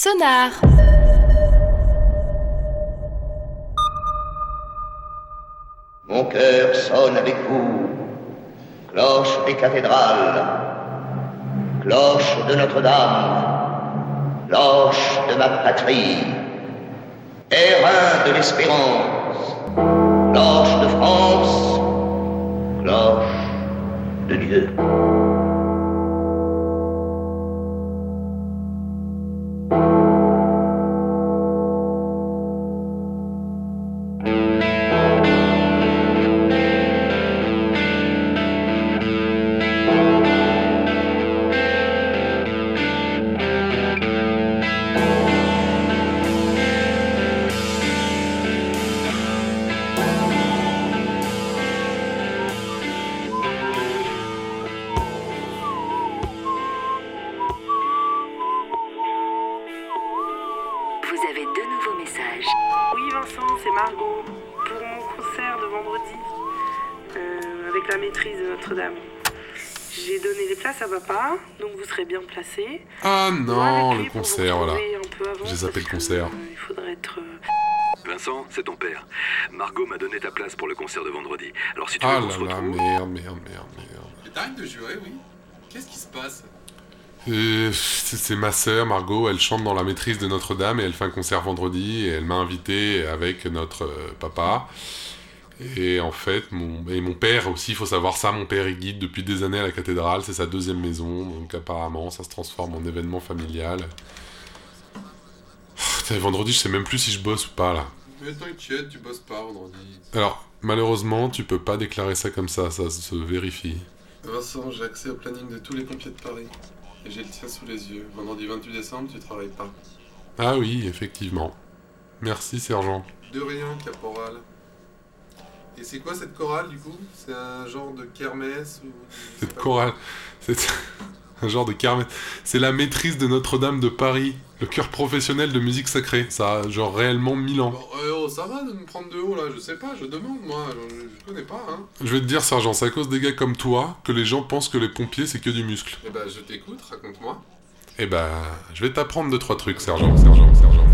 Sonar. Mon cœur sonne avec vous, cloche des cathédrales, cloche de Notre-Dame, cloche de ma patrie, airain de l'espérance, cloche de France, cloche de Dieu. Vous avez deux nouveaux messages. Oui, Vincent, c'est Margot. Pour mon concert de vendredi, euh, avec la maîtrise de Notre-Dame. J'ai donné les places à papa, donc vous serez bien placés. Ah non, le concert, voilà. J'ai zappé le concert. que, euh, il faudrait être. euh, Vincent, c'est ton père. Margot m'a donné ta place pour le concert de vendredi. Alors si tu veux Ah qu'on se là là, retrouve... merde, merde, merde, merde. Mais t'arrêtes de jouer, oui Qu'est-ce qui se passe? C'est ma sœur Margot, elle chante dans la maîtrise de Notre-Dame et elle fait un concert vendredi et elle m'a invité avec notre euh, papa. Et en fait, mon, et mon père aussi, il faut savoir ça, mon père est guide depuis des années à la cathédrale, c'est sa deuxième maison, donc apparemment ça se transforme en événement familial. Putain, vendredi, je sais même plus si je bosse ou pas là. Mais t'inquiète, tu bosses pas vendredi. Alors, malheureusement, tu peux pas déclarer ça comme ça, ça se vérifie. Vincent, j'ai accès au planning de tous les pompiers de Paris. Et j'ai le tien sous les yeux. Vendredi 28 décembre, tu travailles pas. Ah oui, effectivement. Merci, sergent. De rien, caporal. Et c'est quoi cette chorale du coup? C'est un genre de kermesse ou... Cette chorale, c'est un genre de carme. C'est la maîtrise de Notre-Dame de Paris, le chœur professionnel de musique sacrée. Ça a genre réellement 1000 ans. Bon, euh, oh, ça va de me prendre de haut là, je sais pas, je demande moi, je, connais pas hein. Je vais te dire, sergent, c'est à cause des gars comme toi que les gens pensent que les pompiers c'est que du muscle. Eh ben je t'écoute, raconte-moi. Eh ben, je vais t'apprendre deux trois trucs, sergent, sergent, sergent.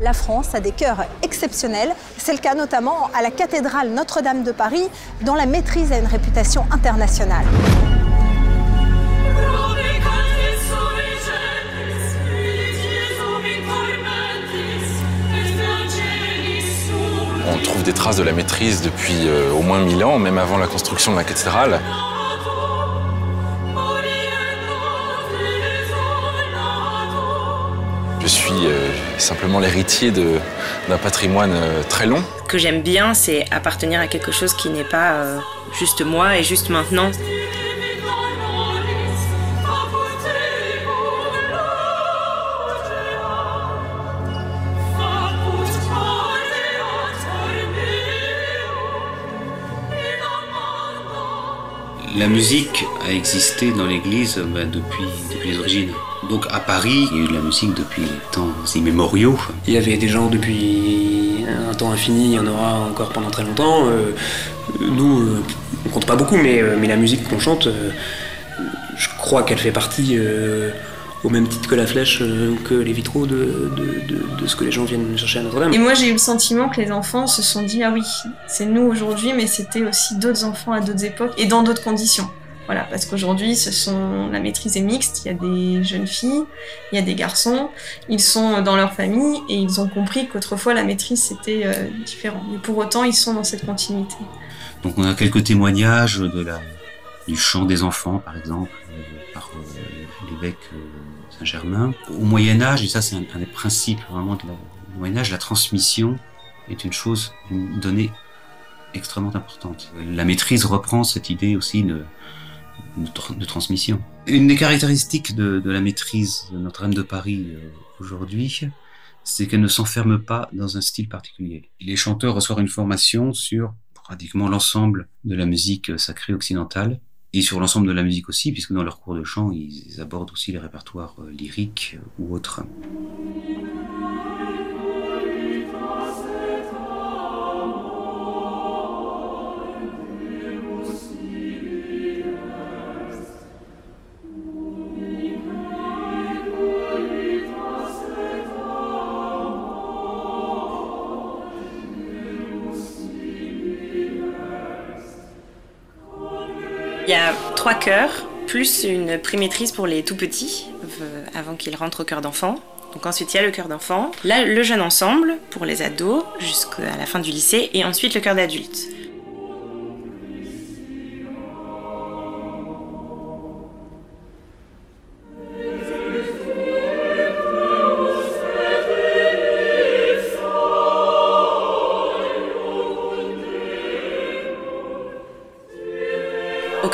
La France a des chœurs exceptionnels. C'est le cas notamment à la cathédrale Notre-Dame de Paris, dont la maîtrise a une réputation internationale. On trouve des traces de la maîtrise depuis euh, au moins 1000 ans, même avant la construction de la cathédrale. Je suis euh, simplement l'héritier d'un patrimoine euh, très long. Ce que j'aime bien, c'est appartenir à quelque chose qui n'est pas euh, juste moi et juste maintenant. La musique a existé dans l'Église bah, depuis, depuis les origines. Donc à Paris, il y a eu de la musique depuis temps immémoriaux. Il y avait des gens depuis un temps infini, il y en aura encore pendant très longtemps. Euh, nous, euh, on compte pas beaucoup, mais, euh, mais la musique qu'on chante, euh, je crois qu'elle fait partie, euh, au même titre que la flèche, euh, que les vitraux, de, de- de- de ce que les gens viennent chercher à Notre-Dame. Et moi, j'ai eu le sentiment que les enfants se sont dit ah oui, c'est nous aujourd'hui, mais c'était aussi d'autres enfants à d'autres époques et dans d'autres conditions. Voilà, parce qu'aujourd'hui, la maîtrise est mixte. Il y a des jeunes filles, il y a des garçons. Ils sont dans leur famille et ils ont compris qu'autrefois la maîtrise c'était euh, différent. Mais pour autant, ils sont dans cette continuité. Donc on a quelques témoignages de la, du chant des enfants, par exemple, euh, par euh, l'évêque Saint-Germain. Au Moyen Âge, et ça c'est un, un des principes vraiment de la, du Moyen Âge, la transmission est une chose, une donnée extrêmement importante. La maîtrise reprend cette idée aussi de, de, tr- de transmission. Une des caractéristiques de, la maîtrise de Notre-Dame de Paris euh, aujourd'hui, c'est qu'elle ne s'enferme pas dans un style particulier. Les chanteurs reçoivent une formation sur pratiquement l'ensemble de la musique sacrée occidentale et sur l'ensemble de la musique aussi, puisque dans leur cours de chant, ils abordent aussi les répertoires euh, lyriques euh, ou autres. Il y a trois chœurs, plus une primatrice pour les tout petits, euh, avant qu'ils rentrent au chœur d'enfant. Donc ensuite il y a le chœur d'enfant, le jeune ensemble pour les ados jusqu'à la fin du lycée, et ensuite le chœur d'adultes.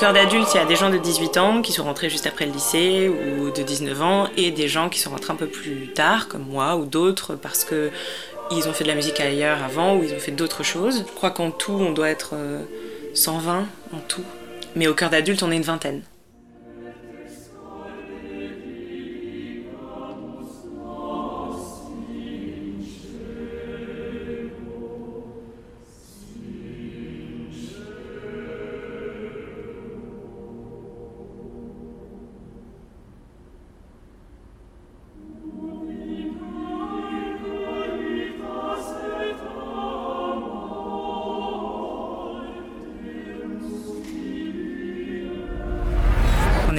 Cœur d'adultes, il y a des gens de 18 ans qui sont rentrés juste après le lycée ou de 19 ans et des gens qui sont rentrés un peu plus tard, comme moi ou d'autres, parce que ils ont fait de la musique ailleurs avant ou ils ont fait d'autres choses. Je crois qu'en tout, on doit être euh, 120 en tout. Mais au cœur d'adultes, on est une vingtaine.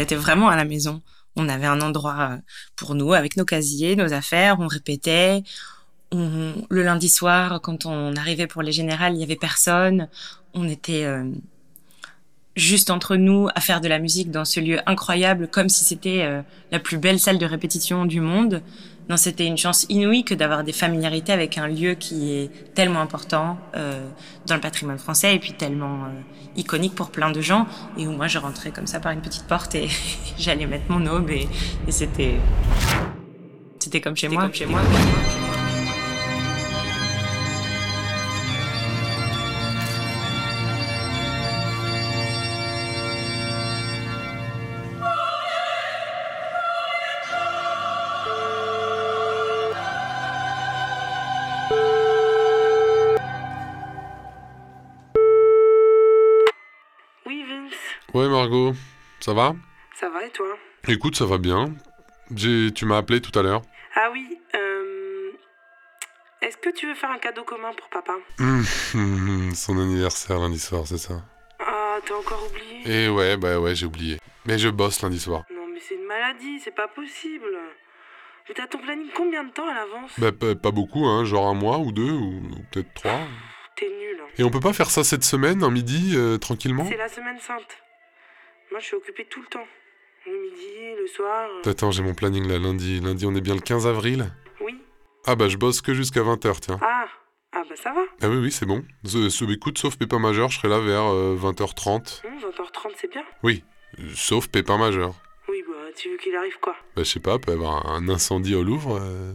Était vraiment à la maison. On avait un endroit euh, pour nous avec nos casiers, nos affaires, on répétait. Le lundi soir, quand on arrivait pour les générales, il y avait personne. On était euh, juste entre nous à faire de la musique dans ce lieu incroyable, comme si c'était euh, la plus belle salle de répétition du monde. Non, c'était une chance inouïe que d'avoir des familiarités avec un lieu qui est tellement important euh, dans le patrimoine français et puis tellement euh, iconique pour plein de gens. Et où moi, je rentrais comme ça par une petite porte et j'allais mettre mon aube et, et c'était c'était comme chez moi. chez moi. Ouais, Margot, ça va? Ça va et toi? Écoute, ça va bien. Tu m'as appelé tout à l'heure. Ah oui, euh... Est-ce que tu veux faire un cadeau commun pour papa? Hum, Son anniversaire lundi soir, c'est ça Ah, t'as encore oublié? Et ouais, bah ouais, j'ai oublié. Mais je bosse lundi soir. Non, mais c'est une maladie, c'est pas possible. Mais t'as ton planning combien de temps à l'avance? Bah pas, pas beaucoup, hein, genre un mois ou deux, ou, ou peut-être trois. T'es nul. Et on peut pas faire ça cette semaine, un midi, euh, tranquillement? C'est la semaine sainte. Moi, je suis occupée tout le temps. Le midi, le soir. Attends, j'ai mon planning là, lundi. Lundi, on est bien le 15 avril Oui. Ah bah je bosse que jusqu'à 20h, tiens. Ah, ah bah ça va. Ah oui, oui, c'est bon. Ce, ce- écoute, sauf Pépin majeur, je serai là vers euh, 20h30. Hum, 20h30, c'est bien. Oui, euh, sauf Pépin majeur. Oui, bah, tu veux qu'il arrive quoi Bah je sais pas, peut y avoir un incendie au Louvre. euh.